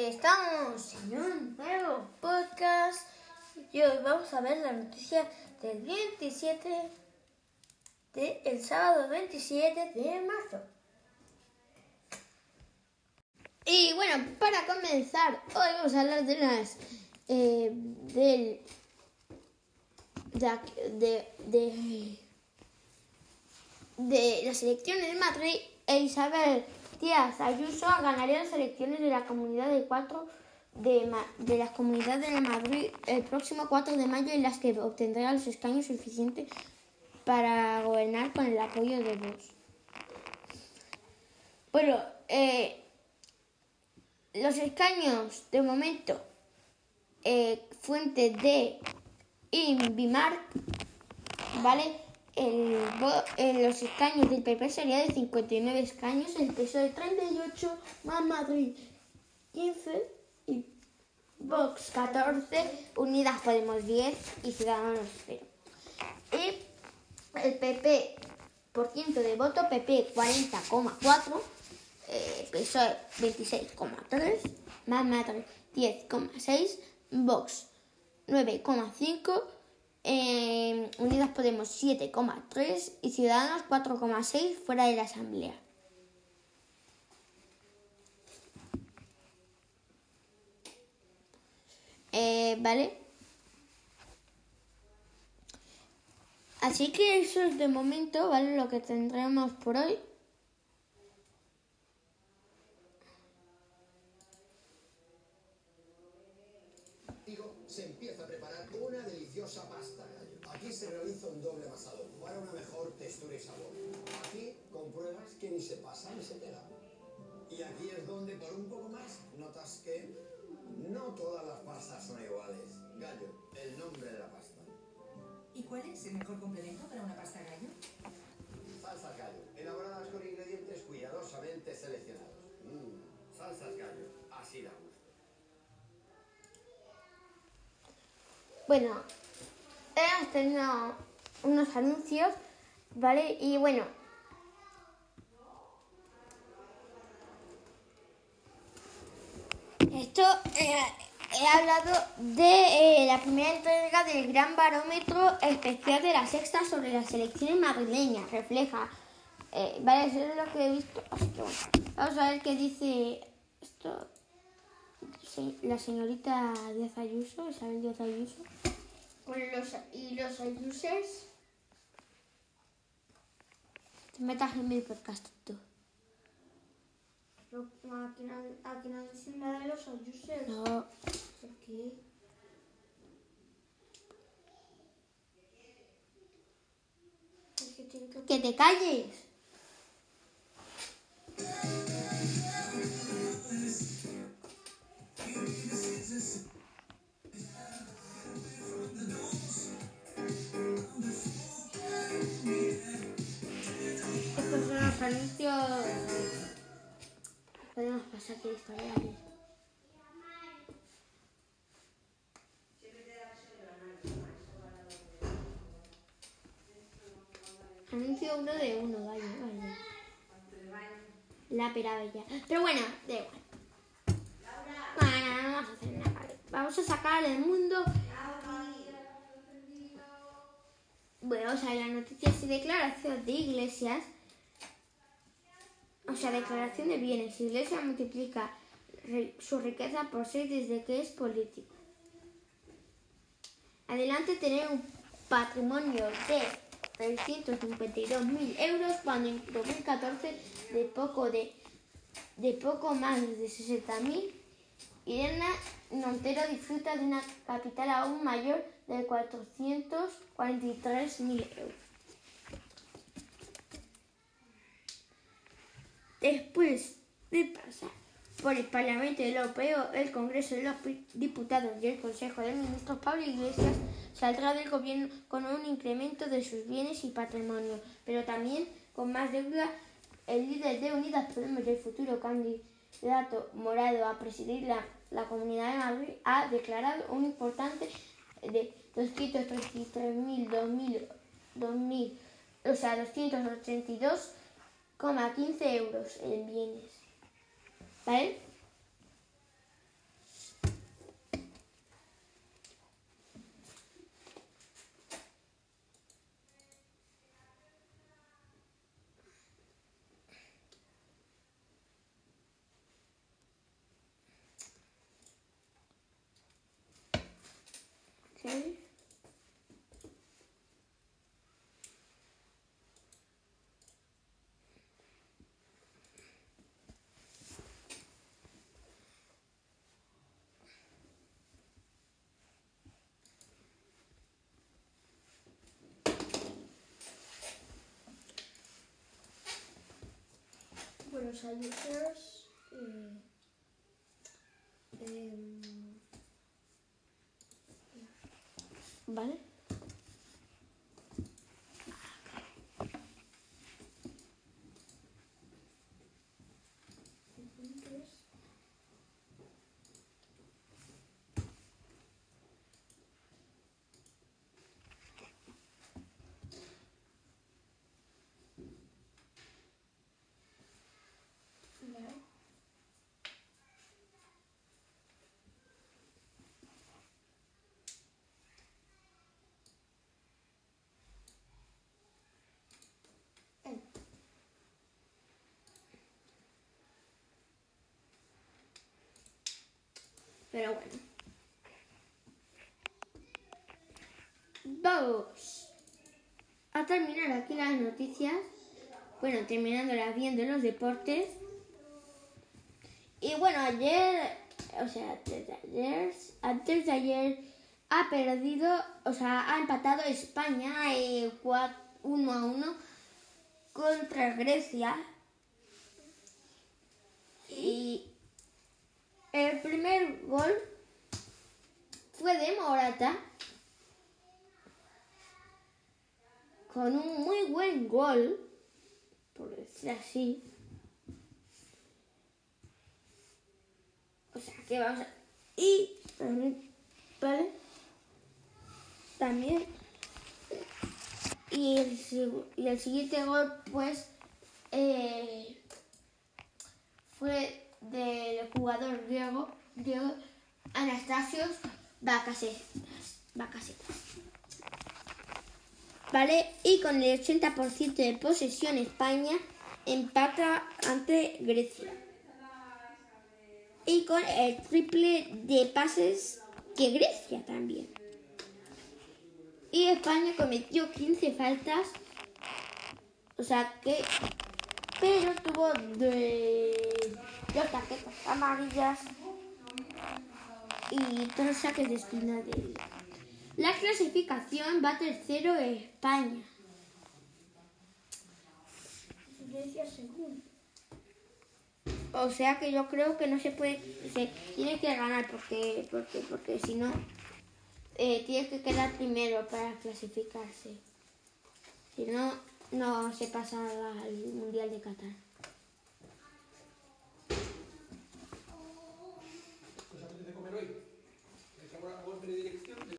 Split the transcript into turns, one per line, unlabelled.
Estamos en un nuevo podcast y hoy vamos a ver la noticia del 27 de el sábado 27 de marzo. Y bueno, para comenzar, hoy vamos a hablar de las eh, del de, de, de, de las elecciones de Madrid e Isabel Díaz Ayuso ganaría las elecciones de la Comunidad de cuatro de, de las comunidades de Madrid el próximo 4 de mayo en las que obtendrá los escaños suficientes para gobernar con el apoyo de Vox. Bueno, eh, los escaños de momento, eh, fuente de Invimark, ¿vale? El, los escaños del PP sería de 59 escaños, el PSOE 38, más Madrid 15 y Vox 14, Unidas Podemos 10 y Ciudadanos 0. Y el PP por ciento de voto, PP 40,4, eh, PSOE 26,3, más Madrid 10,6, Vox 9,5 eh, Unidas Podemos 7,3 y Ciudadanos 4,6 fuera de la Asamblea. Eh, ¿Vale? Así que eso es de momento, ¿vale? Lo que tendremos por hoy.
se empieza a preparar una deliciosa pasta Aquí se realiza un doble amasado para una mejor textura y sabor. Aquí compruebas que ni se pasa ni se pega. Y aquí es donde por un poco más notas que no todas las pastas son iguales. Gallo, el nombre de la pasta.
¿Y cuál es el mejor complemento para una pasta gallo?
Salsas gallo, elaboradas con ingredientes cuidadosamente seleccionados. Mmm, salsas gallo, así da gusto.
Bueno, hemos tenido unos anuncios, ¿vale? Y bueno, esto eh, he hablado de eh, la primera entrega del Gran Barómetro Especial de la Sexta sobre las elecciones madrileñas. Refleja, eh, vale, eso es lo que he visto. Así que bueno, vamos a ver qué dice esto la señorita Díaz Ayuso, Isabel Díaz Ayuso.
los, y los ayuses.
Te metas en mi podcast tú.
No, aquí, no, aquí no dicen nada de los ayuses.
No.
¿Por qué?
Que... que te calles. Anuncio uno de uno, vaya, vaya. La perabella. Pero bueno, da igual. Bueno, no vamos a hacer nada. Vamos a sacar del mundo. Bueno, vamos a ver las noticias y declaraciones de iglesias sea, declaración de bienes. Iglesia multiplica su riqueza por seis desde que es político. Adelante tener un patrimonio de 352.000 euros cuando en 2014 de poco, de, de poco más de 60.000. Irene Montero disfruta de una capital aún mayor de 443.000 euros. Después de pasar por el Parlamento Europeo, el Congreso de los Diputados y el Consejo de Ministros, Pablo Iglesias saldrá del gobierno con un incremento de sus bienes y patrimonio, pero también con más deuda. El líder de Unidas Podemos y el futuro candidato morado a presidir la, la Comunidad de Madrid ha declarado un importante de 233.000, 2.000, o sea, 282 15 euros en bienes. ¿Vale?
Los ayusers. Eh, em,
¿Vale?
entonces, vale. Eh,
Pero bueno. Vamos a terminar aquí las noticias. Bueno, terminándolas bien de los deportes. Y bueno, ayer, o sea, antes de ayer, antes de ayer ha perdido, o sea, ha empatado España eh, 1 a 1 contra Grecia. Y el primer gol fue de Morata con un muy buen gol, por decir así. O sea, que vamos a... Y también, ¿vale? También. Y el, siguiente gol, pues, eh, fue del jugador griego, griego Anastasios. Bakasetas. ¿Vale? Y con el 80% de posesión España empata ante Grecia. Y con el triple de pases que Grecia también. Y España cometió 15 faltas. O sea que pero tuvo de dos tarjetas amarillas y tres saques de esquina de La clasificación va tercero España.
Grecia segundo.
O sea que yo creo que no se puede, se tiene que ganar porque, porque, porque si no, eh, tiene que quedar primero para clasificarse. Si no, no se pasa al Mundial de Qatar.